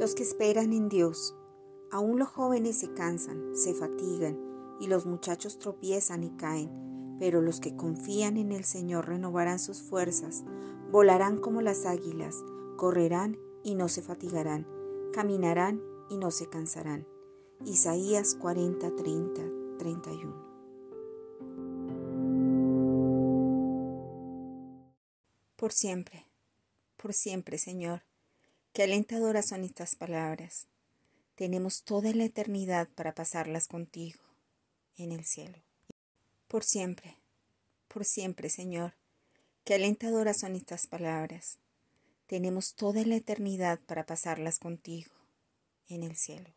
Los que esperan en Dios, aún los jóvenes se cansan, se fatigan, y los muchachos tropiezan y caen, pero los que confían en el Señor renovarán sus fuerzas, volarán como las águilas, correrán y no se fatigarán, caminarán y no se cansarán. Isaías 40, 30, 31. Por siempre, por siempre, Señor. Qué alentadoras son estas palabras. Tenemos toda la eternidad para pasarlas contigo en el cielo. Por siempre, por siempre, Señor. Qué alentadoras son estas palabras. Tenemos toda la eternidad para pasarlas contigo en el cielo.